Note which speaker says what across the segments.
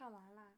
Speaker 1: 看完啦。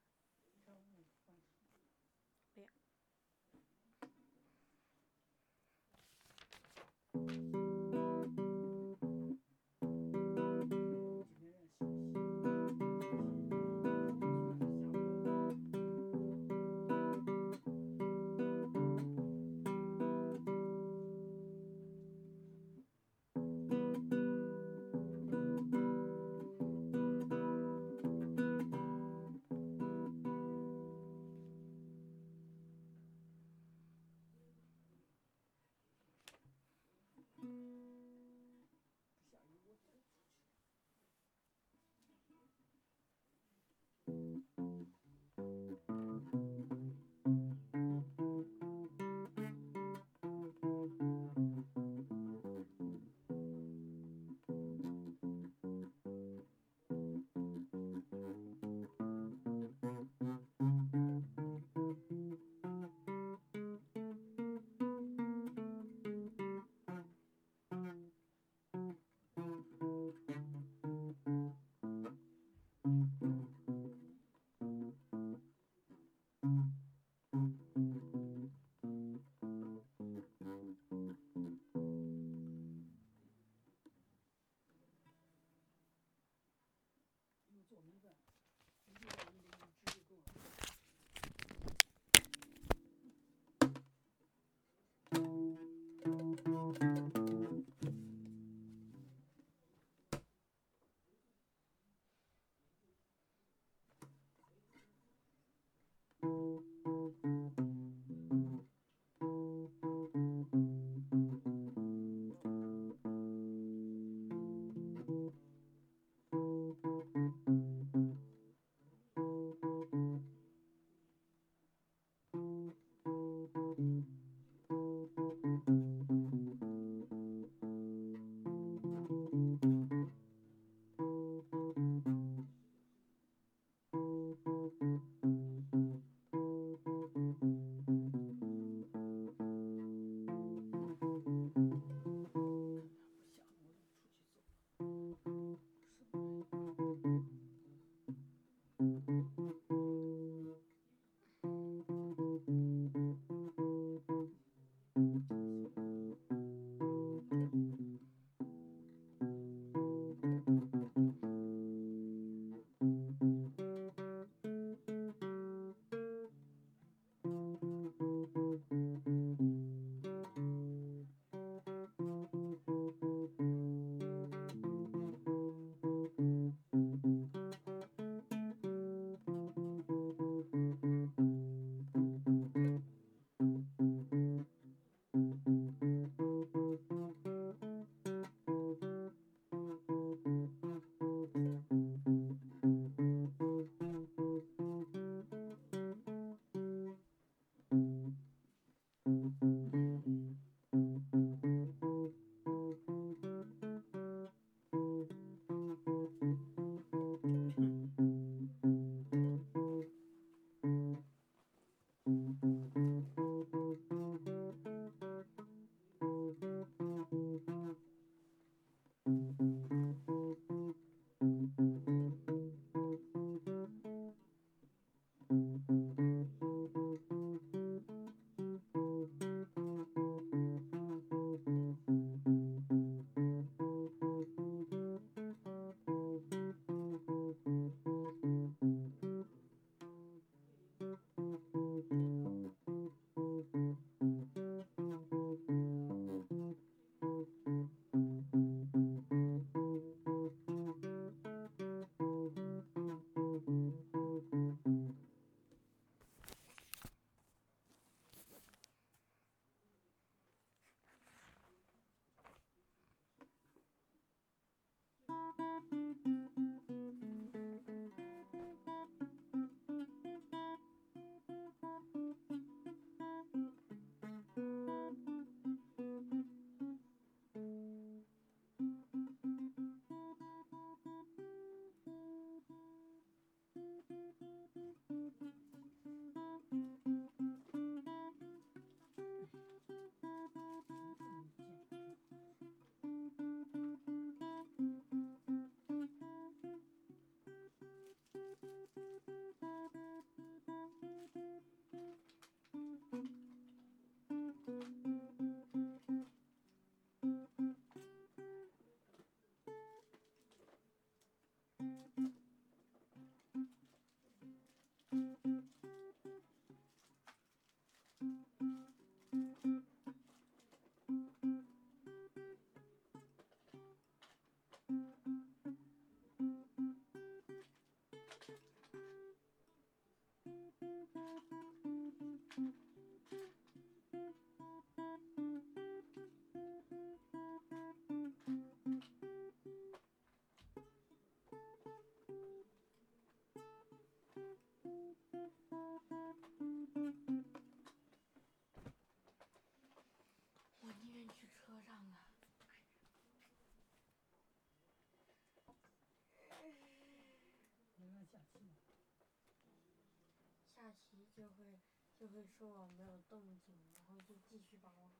Speaker 1: 下棋
Speaker 2: 就会就会说我没有动静，然后就继续把我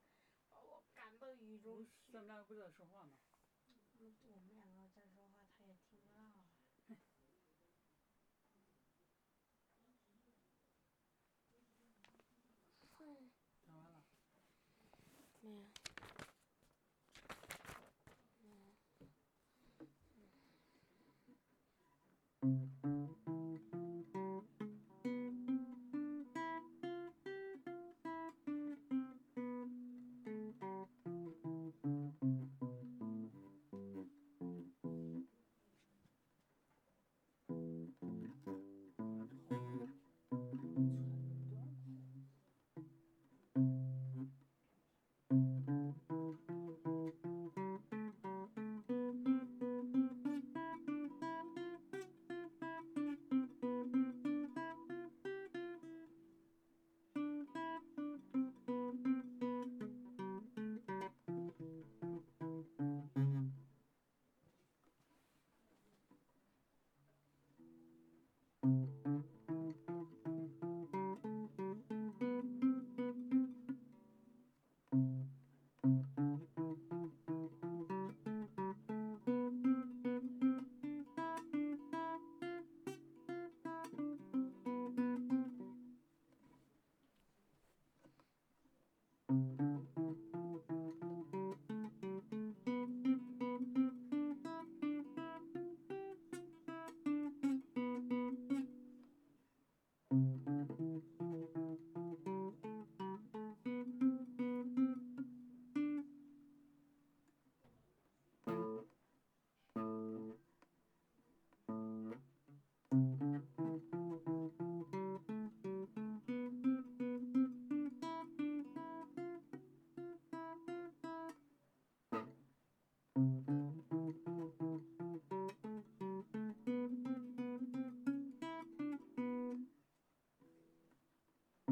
Speaker 2: 把我赶到雨中去。
Speaker 1: 在们俩个不在说话吗？
Speaker 2: 我们两个在说话，他也听不到。哼。
Speaker 1: 讲完了。
Speaker 2: 没有。嗯。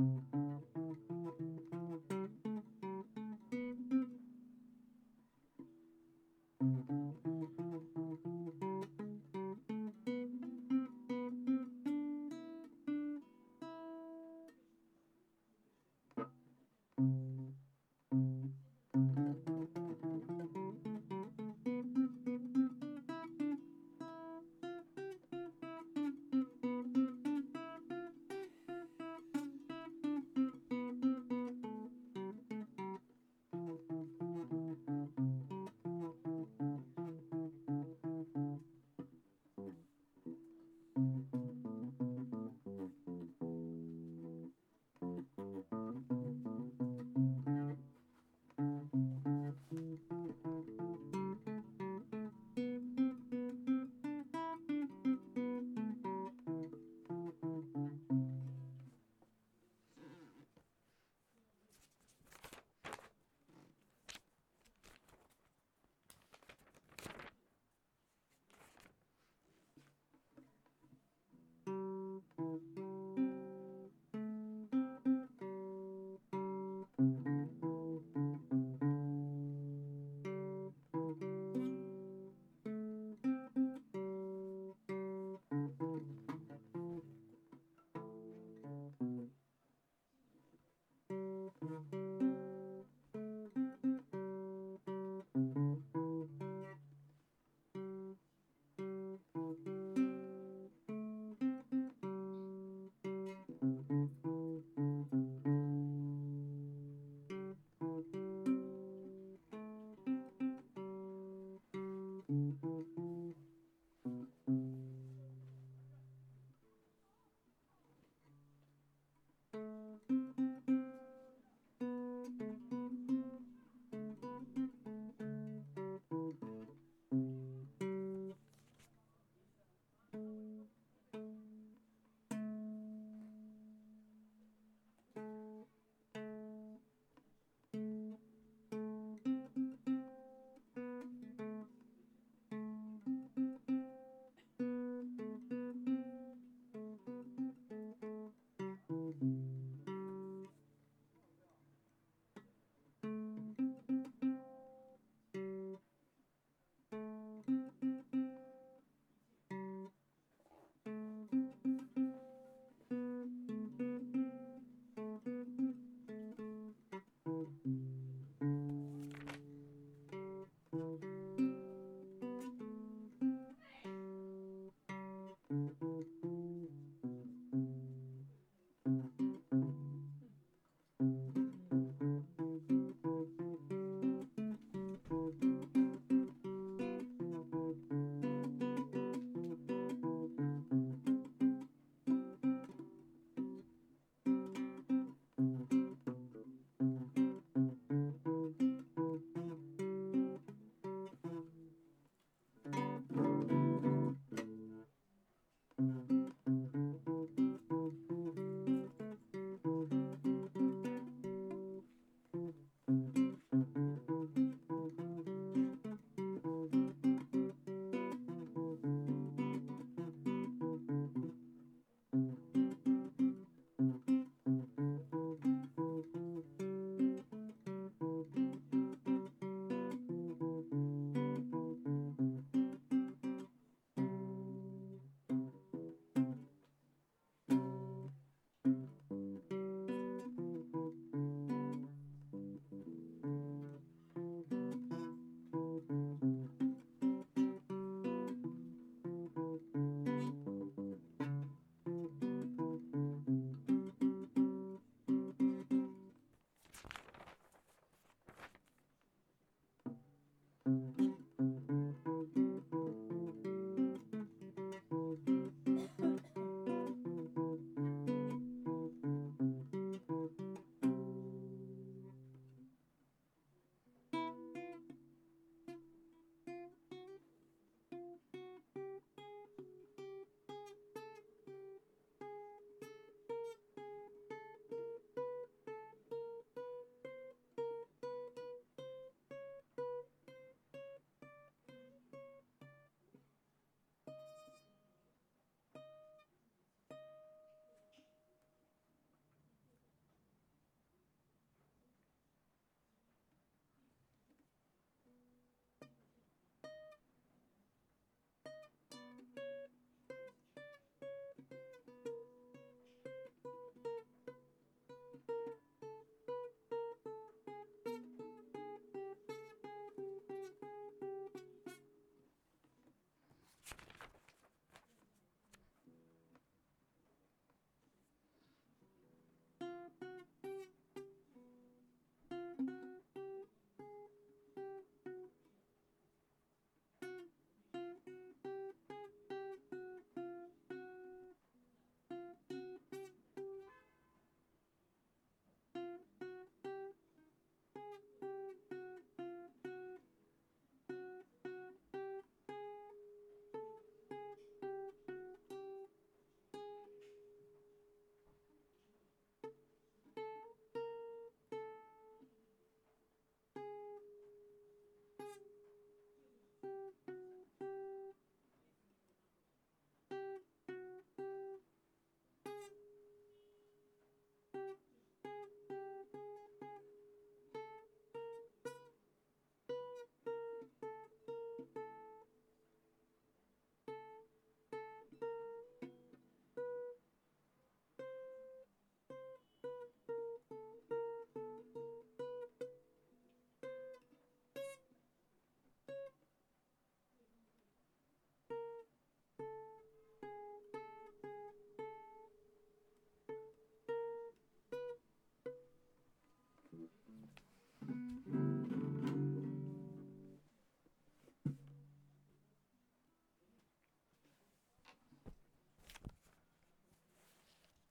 Speaker 2: thank mm-hmm. you